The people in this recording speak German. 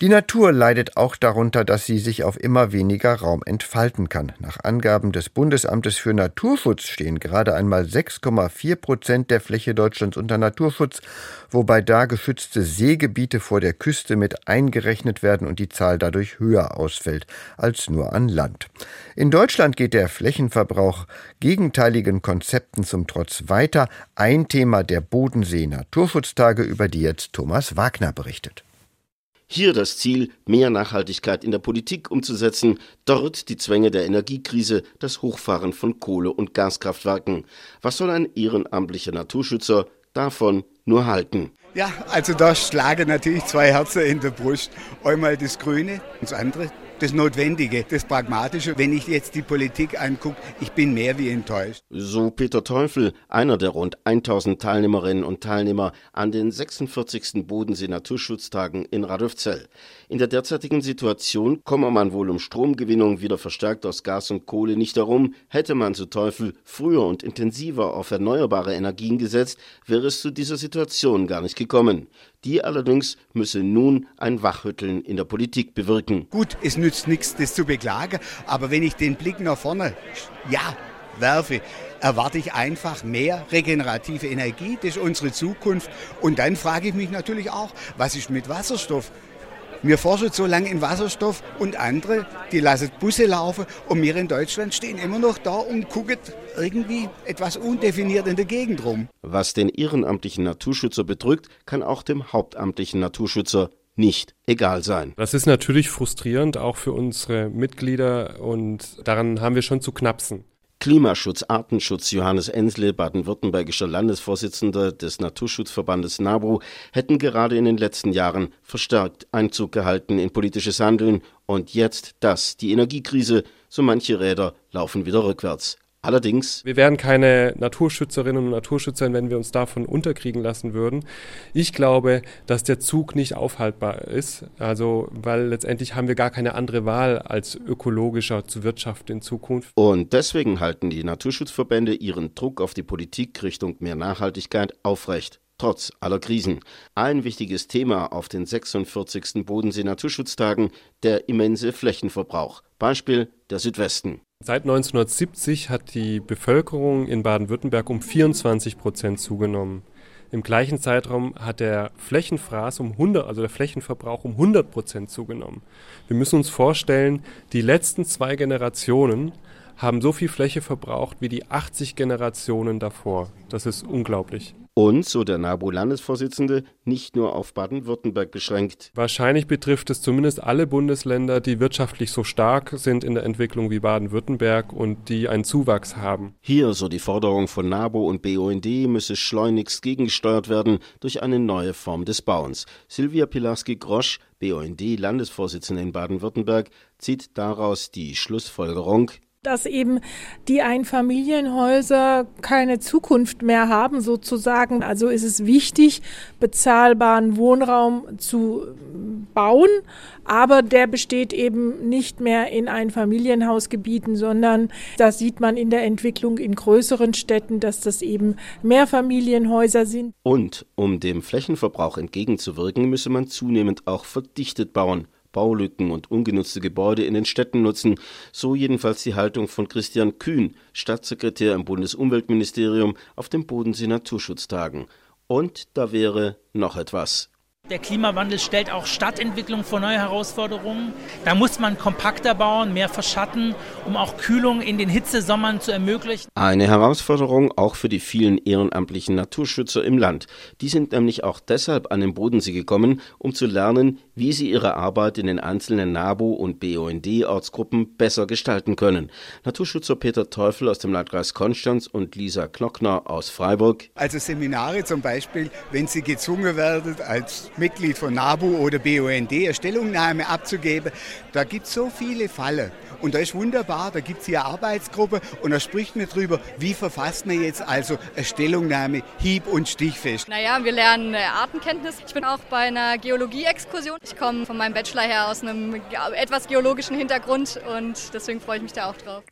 Die Natur leidet auch darunter, dass sie sich auf immer weniger Raum entfalten kann. Nach Angaben des Bundesamtes für Naturschutz stehen gerade einmal 6,4 Prozent der Fläche Deutschlands unter Naturschutz, wobei da geschützte Seegebiete vor der Küste mit eingerechnet werden und die Zahl dadurch höher ausfällt als nur an Land. In Deutschland geht der Flächenverbrauch gegenteiligen Konzepten zum Trotz weiter. Ein Thema der Bodensee Naturschutztage, über die jetzt Thomas Wagner berichtet. Hier das Ziel, mehr Nachhaltigkeit in der Politik umzusetzen, dort die Zwänge der Energiekrise, das Hochfahren von Kohle- und Gaskraftwerken. Was soll ein ehrenamtlicher Naturschützer davon nur halten? Ja, also da schlagen natürlich zwei Herzen in der Brust. Einmal das Grüne und das andere das Notwendige, das Pragmatische. Wenn ich jetzt die Politik angucke, ich bin mehr wie enttäuscht. So Peter Teufel, einer der rund 1000 Teilnehmerinnen und Teilnehmer an den 46. Bodensee Naturschutztagen in Radolfzell. In der derzeitigen Situation komme man wohl um Stromgewinnung wieder verstärkt aus Gas und Kohle nicht herum. Hätte man zu Teufel früher und intensiver auf erneuerbare Energien gesetzt, wäre es zu dieser Situation gar nicht gekommen. Die allerdings müsse nun ein Wachrütteln in der Politik bewirken. Gut, es nützt nichts, das zu beklagen, aber wenn ich den Blick nach vorne, ja, werfe, erwarte ich einfach mehr regenerative Energie. Das ist unsere Zukunft. Und dann frage ich mich natürlich auch, was ist mit Wasserstoff? Wir forschen so lange in Wasserstoff und andere, die lassen Busse laufen und wir in Deutschland stehen immer noch da und gucken irgendwie etwas undefiniert in der Gegend rum. Was den ehrenamtlichen Naturschützer bedrückt, kann auch dem hauptamtlichen Naturschützer nicht egal sein. Das ist natürlich frustrierend, auch für unsere Mitglieder und daran haben wir schon zu knapsen. Klimaschutz, Artenschutz Johannes Ensle, baden-württembergischer Landesvorsitzender des Naturschutzverbandes NABU, hätten gerade in den letzten Jahren verstärkt Einzug gehalten in politisches Handeln und jetzt das, die Energiekrise, so manche Räder laufen wieder rückwärts. Allerdings. Wir wären keine Naturschützerinnen und Naturschützer, wenn wir uns davon unterkriegen lassen würden. Ich glaube, dass der Zug nicht aufhaltbar ist. Also, weil letztendlich haben wir gar keine andere Wahl, als ökologischer zu wirtschaften in Zukunft. Und deswegen halten die Naturschutzverbände ihren Druck auf die Politik Richtung mehr Nachhaltigkeit aufrecht trotz aller Krisen. Ein wichtiges Thema auf den 46. Bodensee Naturschutztagen der immense Flächenverbrauch. Beispiel der Südwesten. Seit 1970 hat die Bevölkerung in Baden-Württemberg um 24 Prozent zugenommen. Im gleichen Zeitraum hat der Flächenfraß um 100, also der Flächenverbrauch um 100 Prozent zugenommen. Wir müssen uns vorstellen, die letzten zwei Generationen haben so viel Fläche verbraucht wie die 80 Generationen davor. Das ist unglaublich und, so der NABU-Landesvorsitzende, nicht nur auf Baden-Württemberg beschränkt. Wahrscheinlich betrifft es zumindest alle Bundesländer, die wirtschaftlich so stark sind in der Entwicklung wie Baden-Württemberg und die einen Zuwachs haben. Hier, so die Forderung von NABU und BUND, müsse schleunigst gegengesteuert werden durch eine neue Form des Bauens. Silvia Pilarski-Grosch, BUND-Landesvorsitzende in Baden-Württemberg, zieht daraus die Schlussfolgerung, dass eben die Einfamilienhäuser keine Zukunft mehr haben sozusagen. Also ist es wichtig, bezahlbaren Wohnraum zu bauen, aber der besteht eben nicht mehr in Einfamilienhausgebieten, sondern das sieht man in der Entwicklung in größeren Städten, dass das eben Mehrfamilienhäuser sind. Und um dem Flächenverbrauch entgegenzuwirken, müsse man zunehmend auch verdichtet bauen. Baulücken und ungenutzte Gebäude in den Städten nutzen, so jedenfalls die Haltung von Christian Kühn, Staatssekretär im Bundesumweltministerium auf den Bodensee Naturschutztagen. Und da wäre noch etwas. Der Klimawandel stellt auch Stadtentwicklung vor neue Herausforderungen. Da muss man kompakter bauen, mehr verschatten, um auch Kühlung in den Hitzesommern zu ermöglichen. Eine Herausforderung auch für die vielen ehrenamtlichen Naturschützer im Land. Die sind nämlich auch deshalb an den Bodensee gekommen, um zu lernen, wie sie ihre Arbeit in den einzelnen NABU und BUND-Ortsgruppen besser gestalten können. Naturschützer Peter Teufel aus dem Landkreis Konstanz und Lisa Klockner aus Freiburg. Also Seminare zum Beispiel, wenn Sie gezwungen werden, als Mitglied von NABU oder BUND eine Stellungnahme abzugeben. Da gibt es so viele Fälle. Und da ist wunderbar, da gibt es hier eine Arbeitsgruppe und da spricht man drüber, wie verfasst man jetzt also eine Stellungnahme hieb- und stichfest. Naja, wir lernen äh, Artenkenntnis. Ich bin auch bei einer Geologie-Exkursion. Ich komme von meinem Bachelor her aus einem etwas geologischen Hintergrund und deswegen freue ich mich da auch drauf.